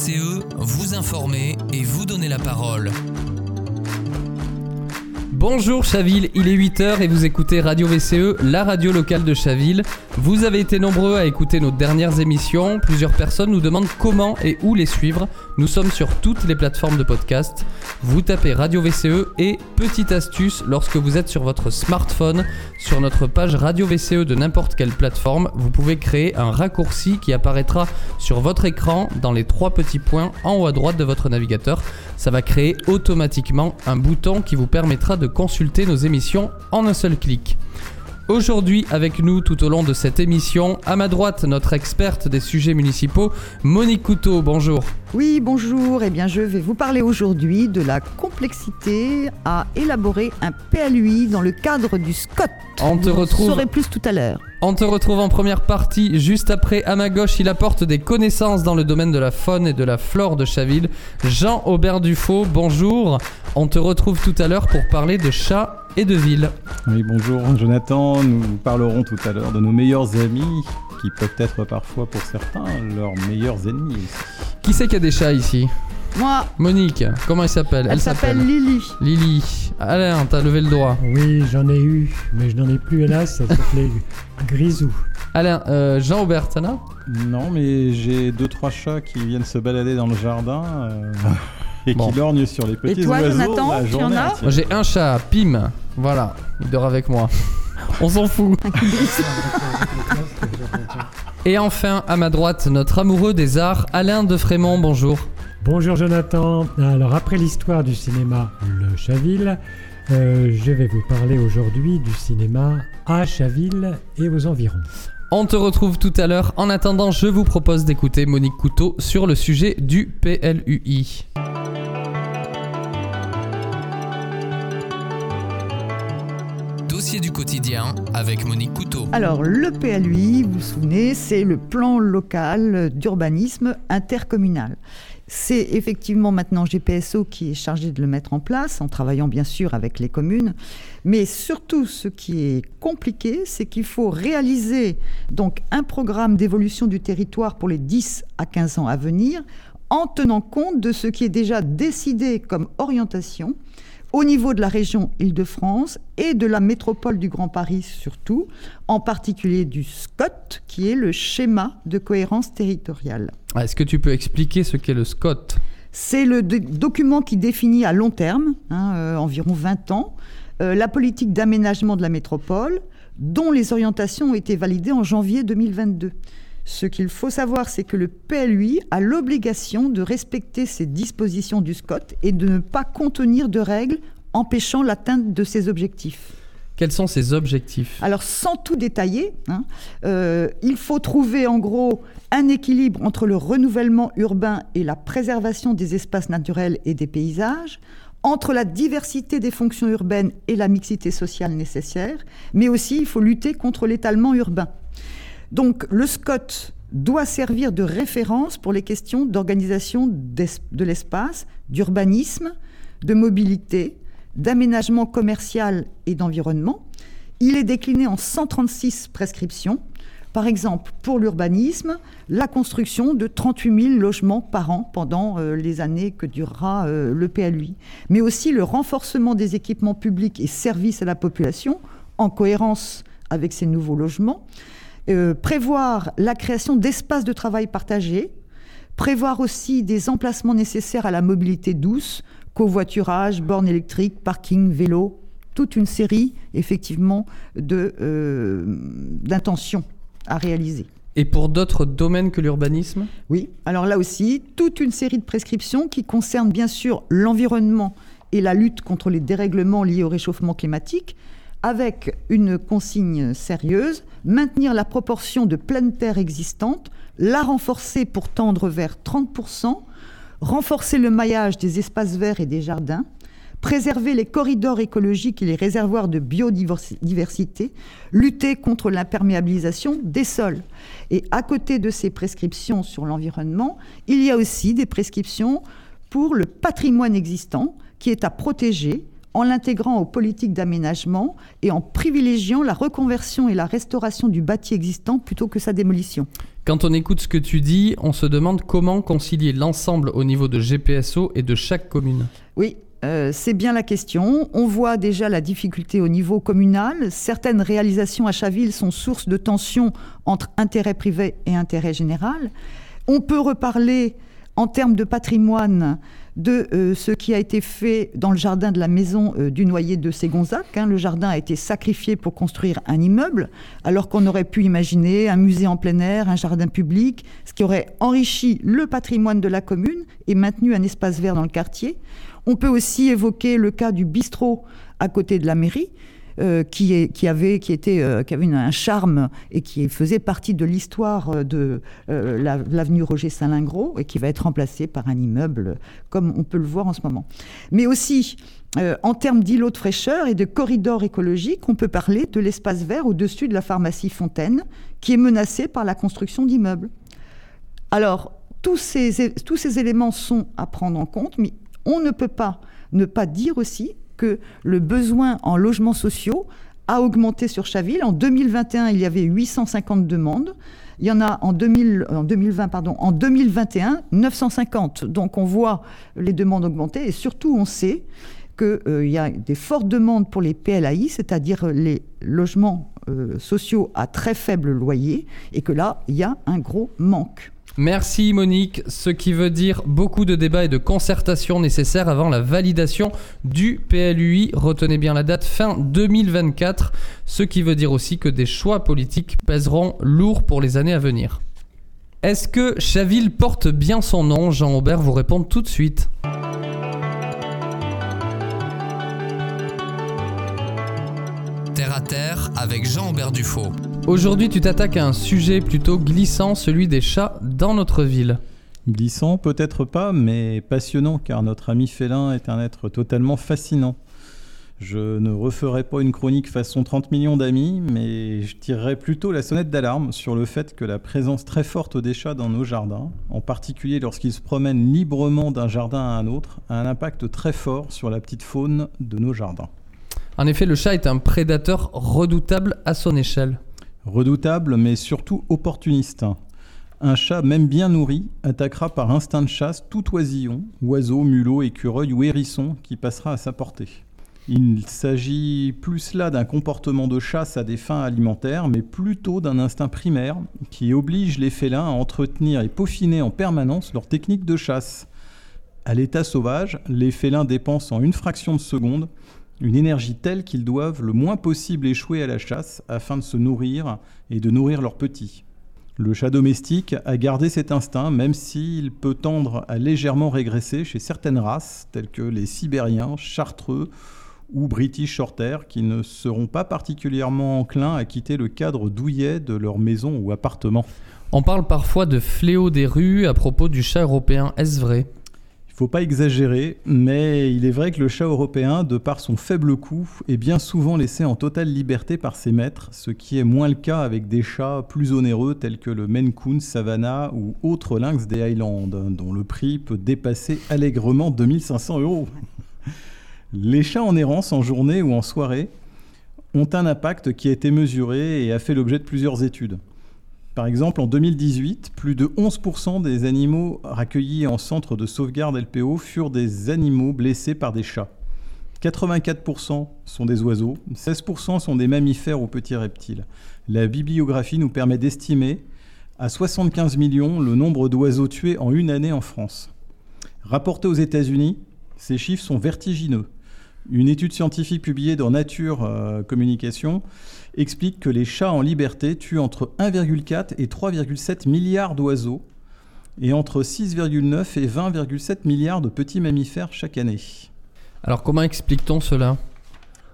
VCE, vous informer et vous donner la parole. Bonjour Chaville, il est 8h et vous écoutez Radio VCE, la radio locale de Chaville. Vous avez été nombreux à écouter nos dernières émissions, plusieurs personnes nous demandent comment et où les suivre. Nous sommes sur toutes les plateformes de podcast. Vous tapez Radio VCE et petite astuce, lorsque vous êtes sur votre smartphone, sur notre page Radio VCE de n'importe quelle plateforme, vous pouvez créer un raccourci qui apparaîtra sur votre écran dans les trois petits points en haut à droite de votre navigateur. Ça va créer automatiquement un bouton qui vous permettra de consulter nos émissions en un seul clic. Aujourd'hui avec nous tout au long de cette émission, à ma droite notre experte des sujets municipaux, Monique Couteau, bonjour. Oui, bonjour. Eh bien, je vais vous parler aujourd'hui de la complexité à élaborer un PLUI dans le cadre du SCOT. On te vous retrouve- saurez plus tout à l'heure. On te retrouve en première partie, juste après à ma gauche, il apporte des connaissances dans le domaine de la faune et de la flore de Chaville. Jean Aubert Dufaux, bonjour. On te retrouve tout à l'heure pour parler de chats et de villes. Oui, bonjour Jonathan. Nous parlerons tout à l'heure de nos meilleurs amis, qui peuvent être parfois pour certains leurs meilleurs ennemis. Qui c'est qui a des chats ici Moi, Monique, comment elle s'appelle? Elle, s'appelle Lily. Lily. Alain, t'as levé le doigt. Oui, j'en ai eu, mais je n'en ai plus hélas, ça s'appelait Grisou. Alain, euh, Jean Aubert, t'en as? Non, mais j'ai deux trois chats qui viennent se balader dans le jardin euh, et Bon. qui lorgnent sur les petits toi, oiseaux Jonathan, tu en as j'ai un chat, Pim. Voilà, il dort avec moi. On s'en fout. Et enfin, à ma droite, notre amoureux des arts, Alain de Frémont, bonjour. Bonjour Jonathan. Alors après l'histoire du cinéma Le Chaville, euh, je vais vous parler aujourd'hui du cinéma à Chaville et aux environs. On te retrouve tout à l'heure. En attendant, je vous propose d'écouter Monique Couteau sur le sujet du PLUI. Avec Monique Couteau. Alors, le PLUI, vous vous souvenez, c'est le plan local d'urbanisme intercommunal. C'est effectivement maintenant GPSO qui est chargé de le mettre en place, en travaillant bien sûr avec les communes. Mais surtout, ce qui est compliqué, c'est qu'il faut réaliser donc un programme d'évolution du territoire pour les 10 à 15 ans à venir, en tenant compte de ce qui est déjà décidé comme orientation au niveau de la région Île-de-France et de la métropole du Grand Paris surtout, en particulier du SCOT, qui est le schéma de cohérence territoriale. Ah, Est-ce que tu peux expliquer ce qu'est le SCOT C'est le do- document qui définit à long terme, hein, euh, environ 20 ans, euh, la politique d'aménagement de la métropole, dont les orientations ont été validées en janvier 2022. Ce qu'il faut savoir, c'est que le PLUI a l'obligation de respecter ces dispositions du SCOT et de ne pas contenir de règles empêchant l'atteinte de ses objectifs. Quels sont ses objectifs? Alors, sans tout détailler, hein, euh, il faut trouver en gros un équilibre entre le renouvellement urbain et la préservation des espaces naturels et des paysages, entre la diversité des fonctions urbaines et la mixité sociale nécessaire, mais aussi il faut lutter contre l'étalement urbain. Donc, le SCOT doit servir de référence pour les questions d'organisation de l'espace, d'urbanisme, de mobilité, d'aménagement commercial et d'environnement. Il est décliné en 136 prescriptions. Par exemple, pour l'urbanisme, la construction de 38 000 logements par an pendant euh, les années que durera euh, le PLUI, mais aussi le renforcement des équipements publics et services à la population en cohérence avec ces nouveaux logements, Euh, prévoir la création d'espaces de travail partagés, prévoir aussi des emplacements nécessaires à la mobilité douce, covoiturage, bornes électriques, parking, vélo, toute une série effectivement euh, d'intentions à réaliser. Et pour d'autres domaines que l'urbanisme? Oui, alors là aussi, toute une série de prescriptions qui concernent bien sûr l'environnement et la lutte contre les dérèglements liés au réchauffement climatique, avec une consigne sérieuse, maintenir la proportion de pleine terre existante, la renforcer pour tendre vers 30%, renforcer le maillage des espaces verts et des jardins, préserver les corridors écologiques et les réservoirs de biodiversité, lutter contre l'imperméabilisation des sols. Et à côté de ces prescriptions sur l'environnement, il y a aussi des prescriptions pour le patrimoine existant qui est à protéger en l'intégrant aux politiques d'aménagement et en privilégiant la reconversion et la restauration du bâti existant plutôt que sa démolition. Quand on écoute ce que tu dis, on se demande comment concilier l'ensemble au niveau de GPSO et de chaque commune. Oui, euh, c'est bien la question. On voit déjà la difficulté au niveau communal. Certaines réalisations à Chaville sont source de tensions entre intérêt privé et intérêt général. On peut reparler en termes de patrimoine de euh, ce qui a été fait dans le jardin de la maison euh, du noyer de Ségonzac. Hein. Le jardin a été sacrifié pour construire un immeuble, alors qu'on aurait pu imaginer un musée en plein air, un jardin public, ce qui aurait enrichi le patrimoine de la commune et maintenu un espace vert dans le quartier. On peut aussi évoquer le cas du bistrot à côté de la mairie, euh, qui, avait, qui, était, euh, qui avait un charme et qui faisait partie de l'histoire de euh, l'avenue Roger Saint-Lingros et qui va être remplacé par un immeuble comme on peut le voir en ce moment. Mais aussi, en termes d'îlots de fraîcheur et de corridors écologiques, on peut parler de l'espace vert au-dessus de la pharmacie Fontaine qui est menacé par la construction d'immeubles. Alors, tous ces éléments sont à prendre en compte, mais on ne peut pas ne pas dire aussi que le besoin en logements sociaux a augmenté sur Chaville. En 2021, il y avait 850 demandes. Il y en a en, 2020, pardon, en 2021, 950. Donc on voit les demandes augmenter et surtout on sait qu'il euh, y a des fortes demandes pour les PLAI, c'est-à-dire les logements euh, sociaux à très faible loyer, et que là, il y a un gros manque. Merci Monique, ce qui veut dire beaucoup de débats et de concertations nécessaires avant la validation du PLUI. Retenez bien la date fin 2024, ce qui veut dire aussi que des choix politiques pèseront lourd pour les années à venir. Est-ce que Chaville porte bien son nom? Jean Aubert vous répond tout de suite. Terre à terre avec Jean Aubert Dufaux. Aujourd'hui, tu t'attaques à un sujet plutôt glissant, celui des chats dans notre ville. Glissant, peut-être pas, mais passionnant, car notre ami félin est un être totalement fascinant. Je ne referai pas une chronique façon 30 millions d'amis, mais je tirerai plutôt la sonnette d'alarme sur le fait que la présence très forte des chats dans nos jardins, en particulier lorsqu'ils se promènent librement d'un jardin à un autre, a un impact très fort sur la petite faune de nos jardins. En effet, le chat est un prédateur redoutable à son échelle. Redoutable, mais surtout opportuniste. Un chat, même bien nourri, attaquera par instinct de chasse tout oisillon, oiseau, mulot, écureuil ou hérisson qui passera à sa portée. Il s'agit plus là d'un comportement de chasse à des fins alimentaires, mais plutôt d'un instinct primaire qui oblige les félins à entretenir et peaufiner en permanence leur technique de chasse. À l'état sauvage, les félins dépensent en une fraction de seconde une énergie telle qu'ils doivent le moins possible échouer à la chasse afin de se nourrir et de nourrir leurs petits. Le chat domestique a gardé cet instinct même s'il peut tendre à légèrement régresser chez certaines races telles que les sibériens, chartreux ou british shorthair qui ne seront pas particulièrement enclins à quitter le cadre douillet de leur maison ou appartement. On parle parfois de fléau des rues à propos du chat européen, est-ce vrai faut pas exagérer, mais il est vrai que le chat européen, de par son faible coût, est bien souvent laissé en totale liberté par ses maîtres, ce qui est moins le cas avec des chats plus onéreux tels que le Maine Savannah ou autres lynx des Highlands, dont le prix peut dépasser allègrement 2500 euros. Les chats en errance en journée ou en soirée ont un impact qui a été mesuré et a fait l'objet de plusieurs études. Par exemple, en 2018, plus de 11% des animaux accueillis en centre de sauvegarde LPO furent des animaux blessés par des chats. 84% sont des oiseaux, 16% sont des mammifères ou petits reptiles. La bibliographie nous permet d'estimer à 75 millions le nombre d'oiseaux tués en une année en France. Rapporté aux États-Unis, ces chiffres sont vertigineux. Une étude scientifique publiée dans Nature euh, Communication explique que les chats en liberté tuent entre 1,4 et 3,7 milliards d'oiseaux et entre 6,9 et 20,7 milliards de petits mammifères chaque année. Alors comment explique-t-on cela?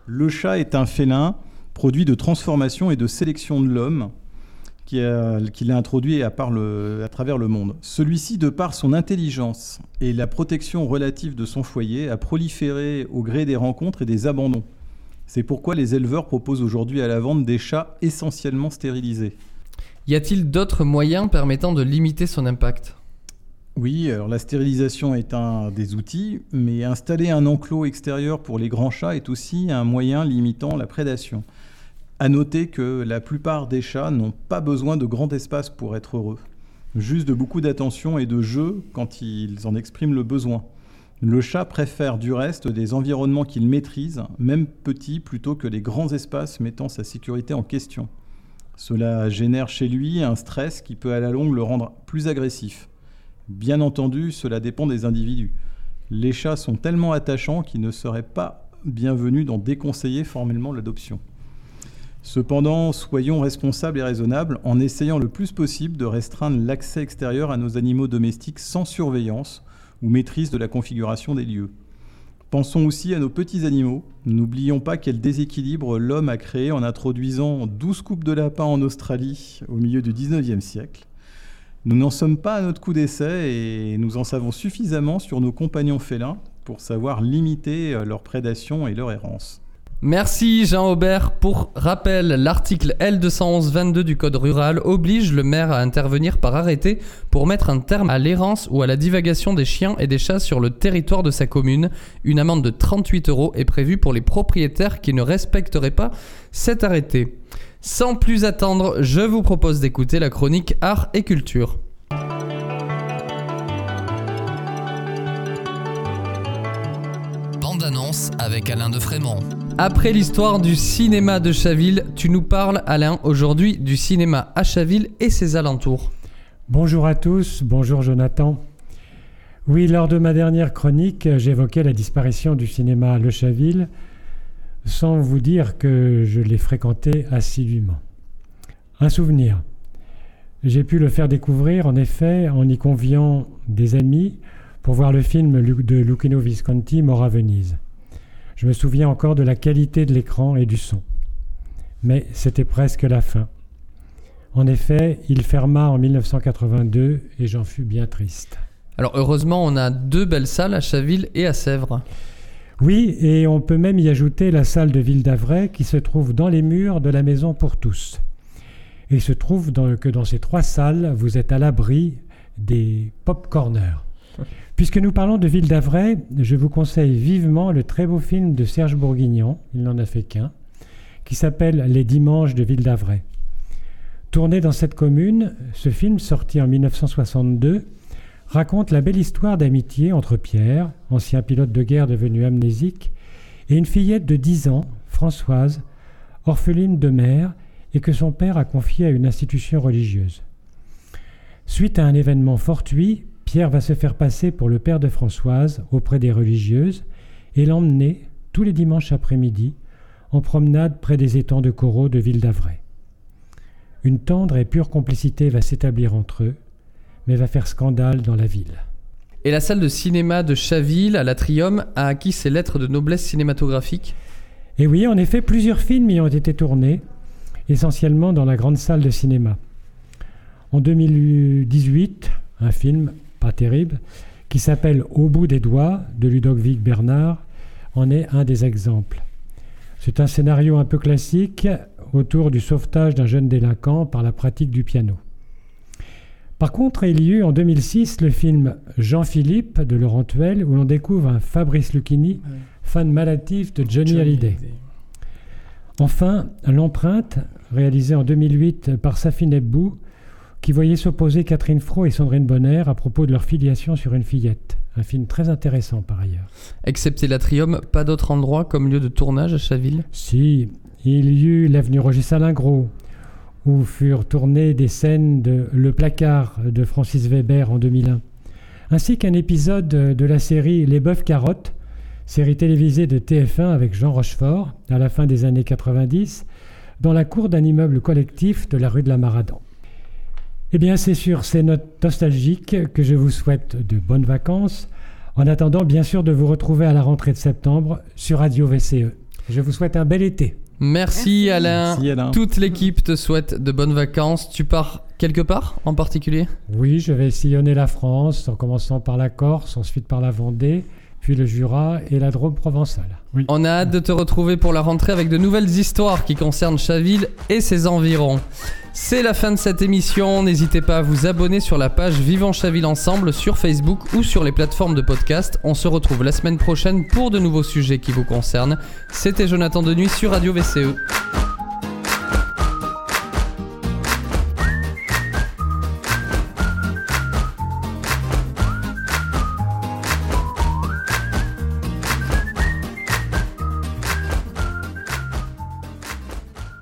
Le chat est un félin, produit de transformation et de sélection de l'homme, qui l'a introduit à, à, travers le monde. Celui-ci, de par son intelligence et la protection relative de son foyer, a proliféré au gré des rencontres et des abandons. C'est pourquoi les éleveurs proposent aujourd'hui à la vente des chats essentiellement stérilisés. Y a-t-il d'autres moyens permettant de limiter son impact? Oui, alors la stérilisation est un des outils, mais installer un enclos extérieur pour les grands chats est aussi un moyen limitant la prédation. À noter que la plupart des chats n'ont pas besoin de grand espace pour être heureux, juste de beaucoup d'attention et de jeu quand ils en expriment le besoin. Le chat préfère du reste des environnements qu'il maîtrise, même petits, plutôt que les grands espaces mettant sa sécurité en question. Cela génère chez lui un stress qui peut à la longue le rendre plus agressif. Bien entendu, cela dépend des individus. Les chats sont tellement attachants qu'il ne serait pas bienvenu d'en déconseiller formellement l'adoption. Cependant, soyons responsables et raisonnables en essayant le plus possible de restreindre l'accès extérieur à nos animaux domestiques sans surveillance ou maîtrise de la configuration des lieux. Pensons aussi à nos petits animaux. N'oublions pas quel déséquilibre l'homme a créé en introduisant 12 coupes de lapins en Australie au milieu du 19e siècle. Nous n'en sommes pas à notre coup d'essai et nous en savons suffisamment sur nos compagnons félins pour savoir limiter leur prédation et leur errance. Merci Jean-Aubert. Pour rappel, l'article L211-22 du Code rural oblige le maire à intervenir par arrêté pour mettre un terme à l'errance ou à la divagation des chiens et des chats sur le territoire de sa commune. Une amende de 38 euros est prévue pour les propriétaires qui ne respecteraient pas cet arrêté. Sans plus attendre, je vous propose d'écouter la chronique Art et Culture. Bande annonce avec Alain de Frémont. Après l'histoire du cinéma de Chaville, tu nous parles, Alain, aujourd'hui du cinéma à Chaville et ses alentours. Bonjour à tous, bonjour Jonathan. Oui, lors de ma dernière chronique, j'évoquais la disparition du cinéma Le Chaville, sans vous dire que je l'ai fréquenté assidûment. Un souvenir. J'ai pu le faire découvrir, en effet, en y conviant des amis pour voir le film de Lucchino Visconti, Mort à Venise. Je me souviens encore de la qualité de l'écran et du son. Mais c'était presque la fin. En effet, il ferma en 1982 et j'en fus bien triste. Alors heureusement, on a deux belles salles à Chaville et à Sèvres. Oui, et on peut même y ajouter la salle de Ville d'Avray qui se trouve dans les murs de la Maison pour tous. Et il se trouve que dans ces trois salles, vous êtes à l'abri des pop corners. Puisque nous parlons de Ville d'Avray, je vous conseille vivement le très beau film de Serge Bourguignon, il n'en a fait qu'un, qui s'appelle Les Dimanches de Ville d'Avray. Tourné dans cette commune, ce film, sorti en 1962, raconte la belle histoire d'amitié entre Pierre, ancien pilote de guerre devenu amnésique, et une fillette de 10 ans, Françoise, orpheline de mère et que son père a confiée à une institution religieuse. Suite à un événement fortuit, Pierre va se faire passer pour le père de Françoise auprès des religieuses et l'emmener, tous les dimanches après-midi, en promenade près des étangs de coraux de Ville d'Avray. Une tendre et pure complicité va s'établir entre eux, mais va faire scandale dans la ville. Et la salle de cinéma de Chaville, à l'Atrium, a acquis ses lettres de noblesse cinématographique? Et oui, en effet, plusieurs films y ont été tournés, essentiellement dans la grande salle de cinéma. En 2018, un film, pas terrible, qui s'appelle Au bout des doigts de Ludovic Bernard, en est un des exemples. C'est un scénario un peu classique autour du sauvetage d'un jeune délinquant par la pratique du piano. Par contre, il y eut en 2006 le film Jean-Philippe de Laurent Tuel où l'on découvre un Fabrice Lucchini, fan malatif de Johnny, Hallyday. Enfin, L'empreinte, réalisé en 2008 par Safine Ebbou, qui voyait s'opposer Catherine Fro et Sandrine Bonner à propos de leur filiation sur une fillette. Un film très intéressant par ailleurs. Excepté l'Atrium, pas d'autre endroit comme lieu de tournage à Chaville Si, il y eut l'avenue Roger Salingro, où furent tournées des scènes de Le placard de Francis Weber en 2001, ainsi qu'un épisode de la série Les Bœufs Carottes, série télévisée de TF1 avec Jean Rochefort à la fin des années 90, dans la cour d'un immeuble collectif de la rue de la Maradan. Eh bien, c'est sur ces notes nostalgiques que je vous souhaite de bonnes vacances, en attendant bien sûr de vous retrouver à la rentrée de septembre sur Radio VCE. Je vous souhaite un bel été. Merci, Alain. Merci, Alain. Toute l'équipe te souhaite de bonnes vacances. Tu pars quelque part en particulier? Oui, je vais sillonner la France, en commençant par la Corse, ensuite par la Vendée, puis le Jura et la Drôme provençale. Oui. On a hâte de te retrouver pour la rentrée avec de nouvelles histoires qui concernent Chaville et ses environs. C'est la fin de cette émission. N'hésitez pas à vous abonner sur la page Vivant Chaville Ensemble sur Facebook ou sur les plateformes de podcast. On se retrouve la semaine prochaine pour de nouveaux sujets qui vous concernent. C'était Jonathan Denuy sur Radio VCE.